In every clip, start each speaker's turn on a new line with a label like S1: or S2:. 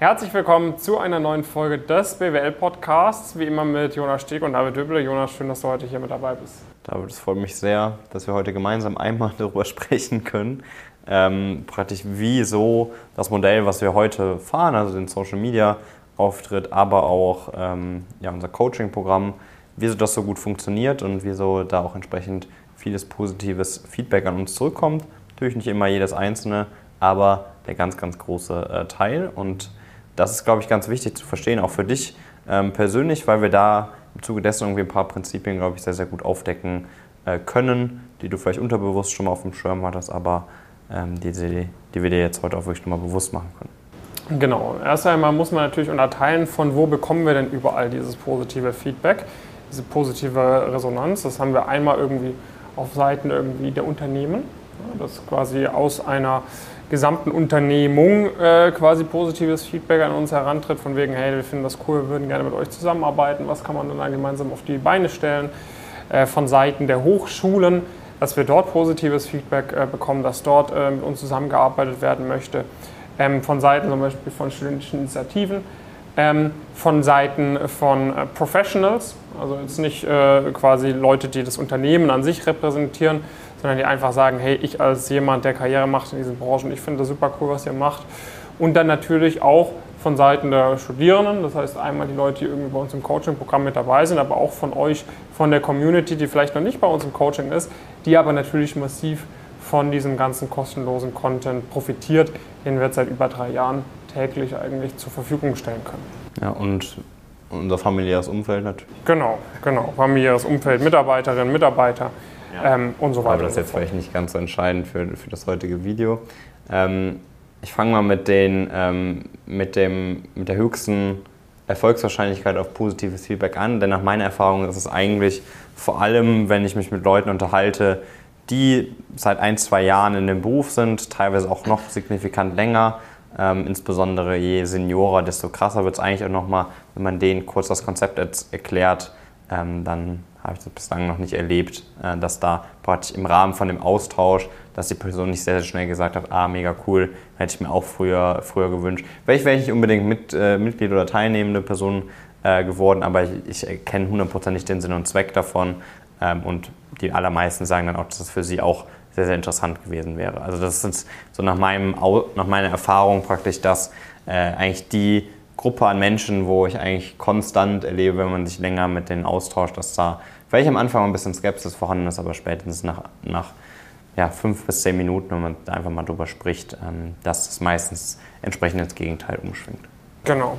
S1: Herzlich willkommen zu einer neuen Folge des BWL-Podcasts. Wie immer mit Jonas Steg und David Döble. Jonas, schön, dass du heute hier mit dabei bist.
S2: David, es freut mich sehr, dass wir heute gemeinsam einmal darüber sprechen können. Ähm, praktisch wie so das Modell, was wir heute fahren, also den Social Media Auftritt, aber auch ähm, ja, unser Coaching-Programm, wieso das so gut funktioniert und wieso da auch entsprechend vieles positives Feedback an uns zurückkommt. Natürlich nicht immer jedes einzelne, aber der ganz, ganz große äh, Teil. Und das ist, glaube ich, ganz wichtig zu verstehen, auch für dich ähm, persönlich, weil wir da im Zuge dessen irgendwie ein paar Prinzipien, glaube ich, sehr, sehr gut aufdecken äh, können, die du vielleicht unterbewusst schon mal auf dem Schirm hattest, aber ähm, die, die, die wir dir jetzt heute auch wirklich nochmal bewusst machen können.
S1: Genau. Erst einmal muss man natürlich unterteilen, von wo bekommen wir denn überall dieses positive Feedback, diese positive Resonanz. Das haben wir einmal irgendwie auf Seiten irgendwie der Unternehmen, das quasi aus einer gesamten Unternehmung äh, quasi positives Feedback an uns herantritt, von wegen, hey, wir finden das cool, wir würden gerne mit euch zusammenarbeiten, was kann man dann gemeinsam auf die Beine stellen, äh, von Seiten der Hochschulen, dass wir dort positives Feedback äh, bekommen, dass dort äh, mit uns zusammengearbeitet werden möchte, ähm, von Seiten zum Beispiel von studentischen Initiativen, ähm, von Seiten von äh, Professionals, also jetzt nicht äh, quasi Leute, die das Unternehmen an sich repräsentieren, sondern die einfach sagen, hey, ich als jemand, der Karriere macht in diesen Branchen, ich finde das super cool, was ihr macht. Und dann natürlich auch von Seiten der Studierenden, das heißt einmal die Leute, die irgendwie bei uns im Coaching-Programm mit dabei sind, aber auch von euch, von der Community, die vielleicht noch nicht bei uns im Coaching ist, die aber natürlich massiv von diesem ganzen kostenlosen Content profitiert, den wir seit über drei Jahren täglich eigentlich zur Verfügung stellen können.
S2: Ja, und unser familiäres Umfeld natürlich.
S1: Genau, genau. Familiäres Umfeld, Mitarbeiterinnen, Mitarbeiter ja. ähm, und so weiter.
S2: Aber das ist jetzt vielleicht nicht ganz so entscheidend für, für das heutige Video. Ähm, ich fange mal mit, den, ähm, mit, dem, mit der höchsten Erfolgswahrscheinlichkeit auf positives Feedback an, denn nach meiner Erfahrung ist es eigentlich vor allem, wenn ich mich mit Leuten unterhalte, die seit ein, zwei Jahren in dem Beruf sind, teilweise auch noch signifikant länger, ähm, insbesondere je Seniorer, desto krasser wird es eigentlich auch nochmal, wenn man denen kurz das Konzept erklärt, ähm, dann habe ich das bislang noch nicht erlebt, äh, dass da praktisch im Rahmen von dem Austausch, dass die Person nicht sehr, sehr schnell gesagt hat, ah, mega cool, hätte ich mir auch früher, früher gewünscht. Vielleicht wäre ich nicht unbedingt mit, äh, Mitglied oder teilnehmende Person äh, geworden, aber ich, ich erkenne hundertprozentig den Sinn und Zweck davon ähm, und die allermeisten sagen dann auch, dass es für sie auch sehr, sehr interessant gewesen wäre. Also das ist so nach, meinem, nach meiner Erfahrung praktisch, dass äh, eigentlich die Gruppe an Menschen, wo ich eigentlich konstant erlebe, wenn man sich länger mit denen austauscht, dass da vielleicht am Anfang ein bisschen Skepsis vorhanden ist, aber spätestens nach, nach ja, fünf bis zehn Minuten, wenn man einfach mal drüber spricht, ähm, dass es meistens entsprechend ins Gegenteil umschwingt.
S1: Genau.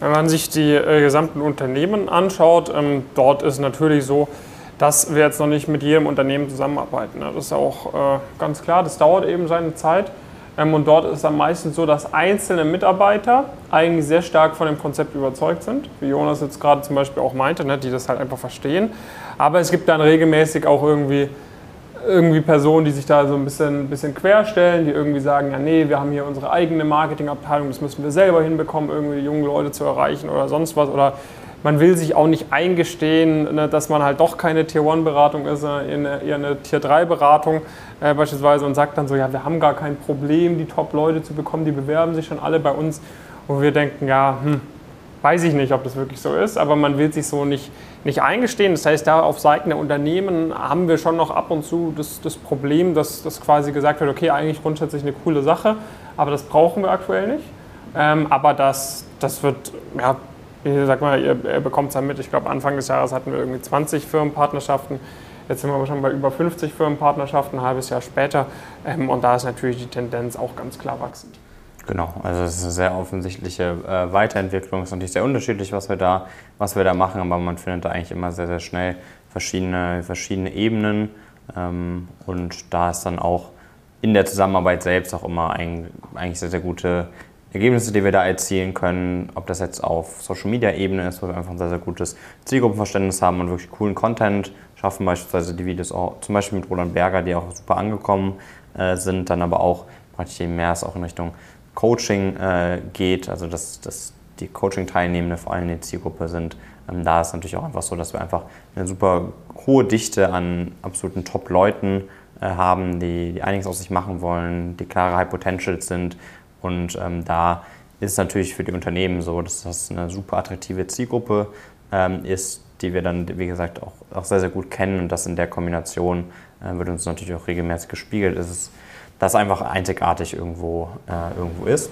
S1: Wenn man sich die äh, gesamten Unternehmen anschaut, ähm, dort ist natürlich so, dass wir jetzt noch nicht mit jedem Unternehmen zusammenarbeiten. Das ist auch äh, ganz klar, das dauert eben seine Zeit. Ähm, und dort ist es am meisten so, dass einzelne Mitarbeiter eigentlich sehr stark von dem Konzept überzeugt sind, wie Jonas jetzt gerade zum Beispiel auch meinte, ne, die das halt einfach verstehen. Aber es gibt dann regelmäßig auch irgendwie, irgendwie Personen, die sich da so ein bisschen, bisschen querstellen, die irgendwie sagen, ja nee, wir haben hier unsere eigene Marketingabteilung, das müssen wir selber hinbekommen, irgendwie die jungen Leute zu erreichen oder sonst was. Oder man will sich auch nicht eingestehen, ne, dass man halt doch keine Tier-1-Beratung ist, sondern eher eine Tier-3-Beratung äh, beispielsweise und sagt dann so, ja, wir haben gar kein Problem, die Top-Leute zu bekommen, die bewerben sich schon alle bei uns. Wo wir denken, ja, hm, weiß ich nicht, ob das wirklich so ist, aber man will sich so nicht, nicht eingestehen. Das heißt, da auf Seiten der Unternehmen haben wir schon noch ab und zu das, das Problem, dass, dass quasi gesagt wird, okay, eigentlich grundsätzlich eine coole Sache, aber das brauchen wir aktuell nicht. Ähm, aber das, das wird ja, ich sag mal, ihr, ihr bekommt es ja mit. Ich glaube, Anfang des Jahres hatten wir irgendwie 20 Firmenpartnerschaften. Jetzt sind wir schon bei über 50 Firmenpartnerschaften, ein halbes Jahr später. Ähm, und da ist natürlich die Tendenz auch ganz klar wachsend.
S2: Genau, also es ist eine sehr offensichtliche äh, Weiterentwicklung. Es ist natürlich sehr unterschiedlich, was wir, da, was wir da machen, aber man findet da eigentlich immer sehr, sehr schnell verschiedene, verschiedene Ebenen. Ähm, und da ist dann auch in der Zusammenarbeit selbst auch immer ein, eigentlich sehr, sehr gute Ergebnisse, die wir da erzielen können, ob das jetzt auf Social Media Ebene ist, wo wir einfach ein sehr, sehr gutes Zielgruppenverständnis haben und wirklich coolen Content schaffen, beispielsweise die Videos auch, zum Beispiel mit Roland Berger, die auch super angekommen äh, sind, dann aber auch praktisch je mehr es auch in Richtung Coaching äh, geht, also dass, dass die Coaching-Teilnehmende vor allem der Zielgruppe sind. Ähm, da ist natürlich auch einfach so, dass wir einfach eine super hohe Dichte an absoluten Top-Leuten äh, haben, die, die einiges aus sich machen wollen, die klare High Potentials sind und ähm, da ist es natürlich für die Unternehmen so, dass das eine super attraktive Zielgruppe ähm, ist, die wir dann, wie gesagt, auch, auch sehr, sehr gut kennen. Und das in der Kombination äh, wird uns natürlich auch regelmäßig gespiegelt. Es ist, das einfach einzigartig irgendwo, äh, irgendwo ist.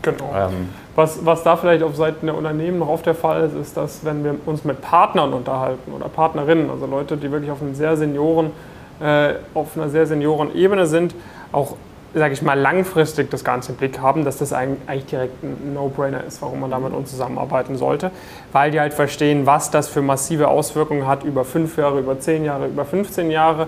S1: Genau. Ähm, was, was da vielleicht auf Seiten der Unternehmen noch oft der Fall ist, ist, dass wenn wir uns mit Partnern unterhalten oder Partnerinnen, also Leute, die wirklich auf, einem sehr Senioren, äh, auf einer sehr senioren Ebene sind, auch sage ich mal, langfristig das Ganze im Blick haben, dass das eigentlich direkt ein No-Brainer ist, warum man da mit uns zusammenarbeiten sollte, weil die halt verstehen, was das für massive Auswirkungen hat über fünf Jahre, über zehn Jahre, über 15 Jahre,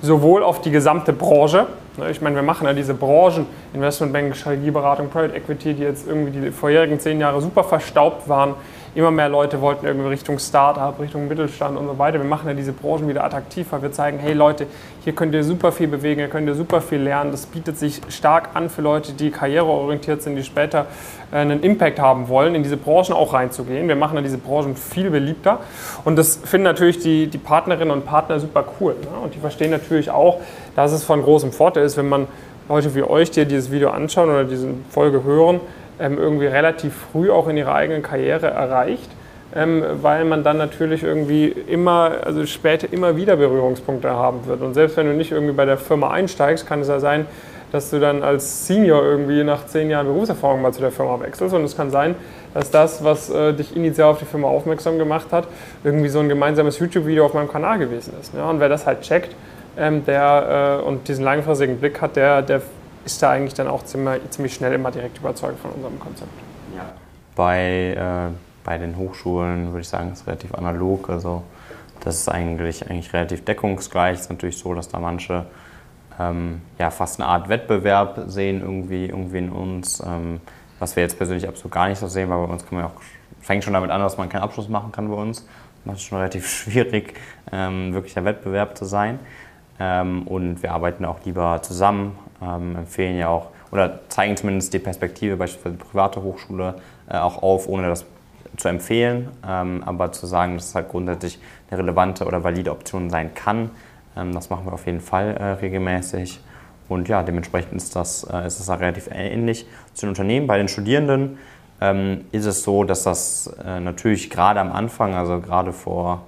S1: sowohl auf die gesamte Branche, ne, ich meine, wir machen ja diese Branchen, Investmentbank, Strategieberatung, Private Equity, die jetzt irgendwie die vorherigen zehn Jahre super verstaubt waren, Immer mehr Leute wollten irgendwie Richtung Start-up, Richtung Mittelstand und so weiter. Wir machen ja diese Branchen wieder attraktiver. Wir zeigen, hey Leute, hier könnt ihr super viel bewegen, hier könnt ihr super viel lernen. Das bietet sich stark an für Leute, die karriereorientiert sind, die später äh, einen Impact haben wollen, in diese Branchen auch reinzugehen. Wir machen ja diese Branchen viel beliebter. Und das finden natürlich die, die Partnerinnen und Partner super cool. Ne? Und die verstehen natürlich auch, dass es von großem Vorteil ist, wenn man Leute wie euch, die dieses Video anschauen oder diese Folge hören, irgendwie relativ früh auch in ihrer eigenen Karriere erreicht, ähm, weil man dann natürlich irgendwie immer, also später immer wieder Berührungspunkte haben wird. Und selbst wenn du nicht irgendwie bei der Firma einsteigst, kann es ja sein, dass du dann als Senior irgendwie nach zehn Jahren Berufserfahrung mal zu der Firma wechselst. Und es kann sein, dass das, was äh, dich initial auf die Firma aufmerksam gemacht hat, irgendwie so ein gemeinsames YouTube-Video auf meinem Kanal gewesen ist. Ja? Und wer das halt checkt ähm, der, äh, und diesen langfristigen Blick hat, der, der ist da eigentlich dann auch ziemlich, ziemlich schnell immer direkt überzeugt von unserem Konzept.
S2: Ja. Bei, äh, bei den Hochschulen würde ich sagen, ist es relativ analog. Also das ist eigentlich, eigentlich relativ deckungsgleich. Es ist natürlich so, dass da manche ähm, ja, fast eine Art Wettbewerb sehen irgendwie, irgendwie in uns, ähm, was wir jetzt persönlich absolut gar nicht so sehen, weil bei uns kann man auch, fängt schon damit an, dass man keinen Abschluss machen kann bei uns. Das macht es schon relativ schwierig, ähm, wirklich der Wettbewerb zu sein. Ähm, und wir arbeiten auch lieber zusammen, ähm, empfehlen ja auch oder zeigen zumindest die Perspektive, beispielsweise die private Hochschule, äh, auch auf, ohne das zu empfehlen, ähm, aber zu sagen, dass es halt grundsätzlich eine relevante oder valide Option sein kann. Ähm, das machen wir auf jeden Fall äh, regelmäßig. Und ja, dementsprechend ist das, äh, ist das relativ ähnlich zu den Unternehmen. Bei den Studierenden ähm, ist es so, dass das äh, natürlich gerade am Anfang, also gerade vor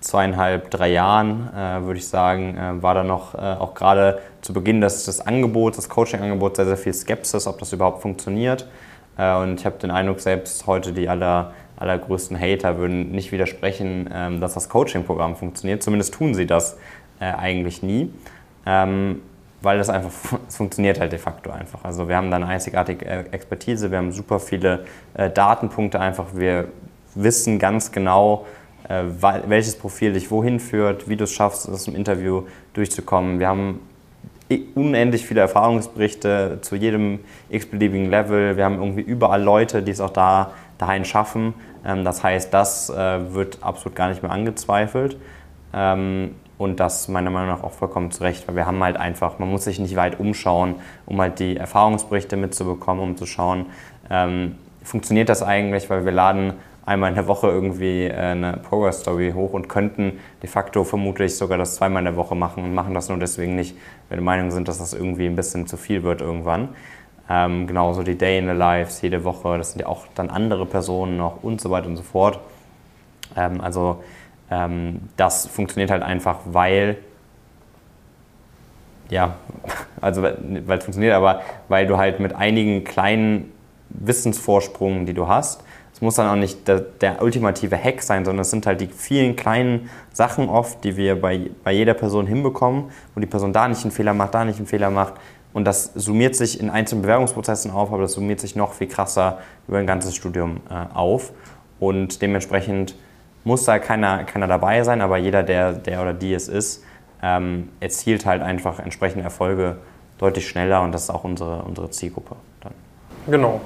S2: zweieinhalb, drei Jahren, äh, würde ich sagen, äh, war da noch äh, auch gerade zu Beginn des, des Angebots, des Coaching-Angebots, sehr, sehr viel Skepsis, ob das überhaupt funktioniert. Äh, und ich habe den Eindruck, selbst heute die aller, allergrößten Hater würden nicht widersprechen, ähm, dass das Coaching-Programm funktioniert. Zumindest tun sie das äh, eigentlich nie. Ähm, weil das einfach, es funktioniert halt de facto einfach. Also wir haben da eine einzigartige äh, Expertise, wir haben super viele Datenpunkte einfach, wir wissen ganz genau, welches Profil dich wohin führt, wie du es schaffst, aus dem Interview durchzukommen. Wir haben unendlich viele Erfahrungsberichte zu jedem x-beliebigen Level. Wir haben irgendwie überall Leute, die es auch da dahin schaffen. Ähm, das heißt, das äh, wird absolut gar nicht mehr angezweifelt. Ähm, und das meiner Meinung nach auch vollkommen zurecht, weil wir haben halt einfach, man muss sich nicht weit umschauen, um halt die Erfahrungsberichte mitzubekommen, um zu schauen, ähm, funktioniert das eigentlich, weil wir laden einmal in der Woche irgendwie äh, eine Progress Story hoch und könnten de facto vermutlich sogar das zweimal in der Woche machen und machen das nur deswegen nicht, weil wir der Meinung sind, dass das irgendwie ein bisschen zu viel wird irgendwann. Ähm, genauso die Day in the Lives jede Woche, das sind ja auch dann andere Personen noch und so weiter und so fort. Ähm, also ähm, das funktioniert halt einfach, weil ja, also weil es funktioniert, aber weil du halt mit einigen kleinen Wissensvorsprungen, die du hast, es muss dann auch nicht der, der, ultimative Hack sein, sondern es sind halt die vielen kleinen Sachen oft, die wir bei, bei jeder Person hinbekommen, wo die Person da nicht einen Fehler macht, da nicht einen Fehler macht. Und das summiert sich in einzelnen Bewerbungsprozessen auf, aber das summiert sich noch viel krasser über ein ganzes Studium äh, auf. Und dementsprechend muss da keiner, keiner dabei sein, aber jeder, der, der oder die es ist, ähm, erzielt halt einfach entsprechende Erfolge deutlich schneller und das ist auch unsere, unsere Zielgruppe dann.
S1: Genau.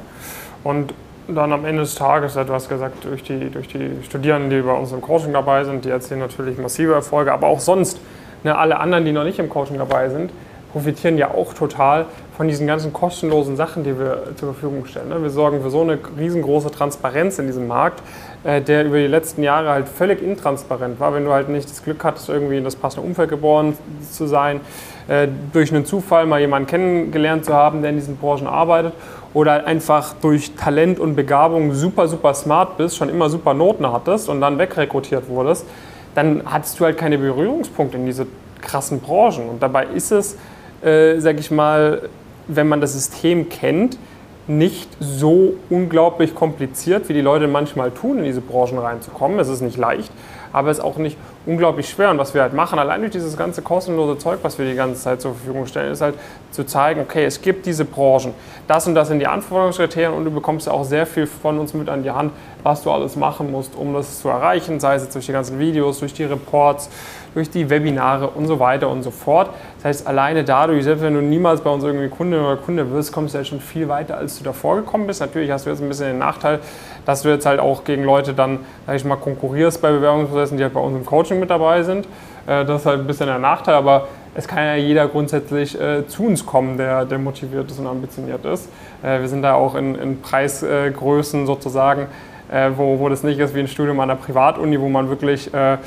S1: Und dann am Ende des Tages, du hast gesagt, durch die, durch die Studierenden, die bei uns im Coaching dabei sind, die erzielen natürlich massive Erfolge, aber auch sonst, ne, alle anderen, die noch nicht im Coaching dabei sind, profitieren ja auch total von diesen ganzen kostenlosen Sachen, die wir zur Verfügung stellen. Ne. Wir sorgen für so eine riesengroße Transparenz in diesem Markt, äh, der über die letzten Jahre halt völlig intransparent war. Wenn du halt nicht das Glück hattest, irgendwie in das passende Umfeld geboren zu sein, äh, durch einen Zufall mal jemanden kennengelernt zu haben, der in diesen Branchen arbeitet oder einfach durch Talent und Begabung super, super smart bist, schon immer super Noten hattest und dann wegrekrutiert wurdest, dann hattest du halt keine Berührungspunkte in diese krassen Branchen. Und dabei ist es, äh, sag ich mal, wenn man das System kennt, nicht so unglaublich kompliziert, wie die Leute manchmal tun, in diese Branchen reinzukommen. Es ist nicht leicht, aber es ist auch nicht unglaublich schwer. Und was wir halt machen, allein durch dieses ganze kostenlose Zeug, was wir die ganze Zeit zur Verfügung stellen, ist halt zu zeigen, okay, es gibt diese Branchen, das und das sind die Anforderungskriterien und du bekommst auch sehr viel von uns mit an die Hand, was du alles machen musst, um das zu erreichen, sei es jetzt durch die ganzen Videos, durch die Reports, durch die Webinare und so weiter und so fort. Das heißt, alleine dadurch, selbst wenn du niemals bei uns irgendwie Kunde oder Kunde wirst, kommst du ja schon viel weiter, als du davor gekommen bist. Natürlich hast du jetzt ein bisschen den Nachteil, dass du jetzt halt auch gegen Leute dann, sag ich mal, konkurrierst bei Bewerbungsprozessen, die halt bei uns im Coaching mit dabei sind. Äh, das ist halt ein bisschen der Nachteil, aber es kann ja jeder grundsätzlich äh, zu uns kommen, der, der motiviert ist und ambitioniert ist. Äh, wir sind da auch in, in Preisgrößen sozusagen, äh, wo, wo das nicht ist wie ein Studium an der Privatuni, wo man wirklich äh,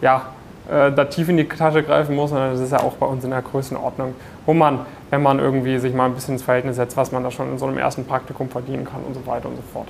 S1: ja, äh, da tief in die Tasche greifen muss, sondern das ist ja auch bei uns in der Größenordnung, wo man, wenn man irgendwie sich mal ein bisschen ins Verhältnis setzt, was man da schon in so einem ersten Praktikum verdienen kann und so weiter und so fort,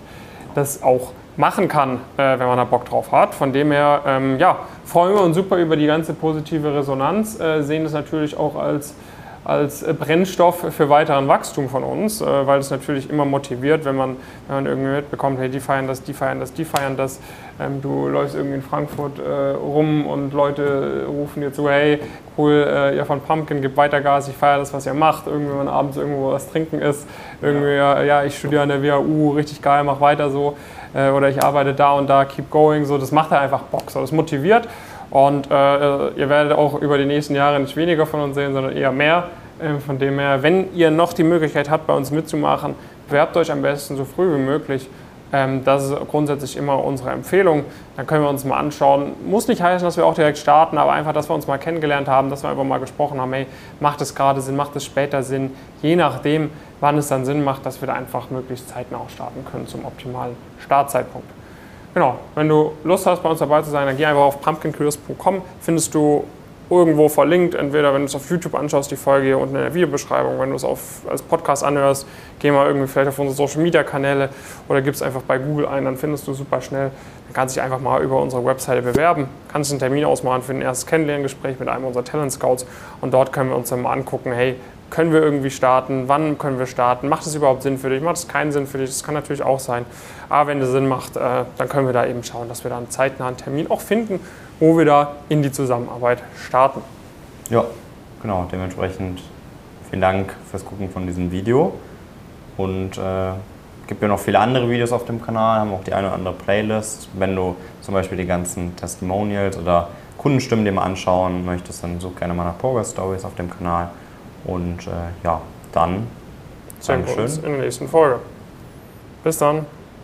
S1: das auch machen kann, äh, wenn man da Bock drauf hat. Von dem her, ähm, ja, freuen wir uns super über die ganze positive Resonanz, äh, sehen das natürlich auch als als äh, Brennstoff für weiteren Wachstum von uns, äh, weil es natürlich immer motiviert, wenn man, wenn man irgendwie mitbekommt, hey, die feiern das, die feiern das, die feiern das. Ähm, du läufst irgendwie in Frankfurt äh, rum und Leute rufen dir zu, hey, cool, ihr von Pumpkin, gebt weiter Gas, ich feiere das, was ihr macht. Irgendwie, wenn abends irgendwo was trinken ist, irgendwie, ja, ja ich studiere an der WHU, richtig geil, mach weiter so. oder ich arbeite da und da, keep going, so, das macht halt einfach Bock, so, das motiviert. Und äh, ihr werdet auch über die nächsten Jahre nicht weniger von uns sehen, sondern eher mehr. Äh, von dem her, wenn ihr noch die Möglichkeit habt, bei uns mitzumachen, bewerbt euch am besten so früh wie möglich. Ähm, das ist grundsätzlich immer unsere Empfehlung. Dann können wir uns mal anschauen. Muss nicht heißen, dass wir auch direkt starten, aber einfach, dass wir uns mal kennengelernt haben, dass wir einfach mal gesprochen haben, hey, macht es gerade Sinn, macht es später Sinn, je nachdem, wann es dann Sinn macht, dass wir da einfach möglichst zeitnah auch starten können zum optimalen Startzeitpunkt. Genau, wenn du Lust hast, bei uns dabei zu sein, dann geh einfach auf pumpkincurious.com, findest du irgendwo verlinkt, entweder wenn du es auf YouTube anschaust, die Folge hier unten in der Videobeschreibung, wenn du es auf, als Podcast anhörst, geh mal irgendwie vielleicht auf unsere Social Media Kanäle oder gib es einfach bei Google ein, dann findest du super schnell. Dann kannst du dich einfach mal über unsere Webseite bewerben, kannst einen Termin ausmachen für ein erstes Kennenlerngespräch mit einem unserer Talent Scouts. Und dort können wir uns dann mal angucken, hey, können wir irgendwie starten? Wann können wir starten? Macht es überhaupt Sinn für dich? Macht es keinen Sinn für dich? Das kann natürlich auch sein. Aber wenn es Sinn macht, äh, dann können wir da eben schauen, dass wir da einen zeitnahen Termin auch finden, wo wir da in die Zusammenarbeit starten.
S2: Ja, genau. Dementsprechend vielen Dank fürs Gucken von diesem Video. Und äh, gibt ja noch viele andere Videos auf dem Kanal, haben auch die eine oder andere Playlist. Wenn du zum Beispiel die ganzen Testimonials oder Kundenstimmen dir mal anschauen möchtest, dann such gerne mal nach Progress Stories auf dem Kanal. Und äh, ja, dann
S1: sehen wir uns in der nächsten Folge. Bis dann.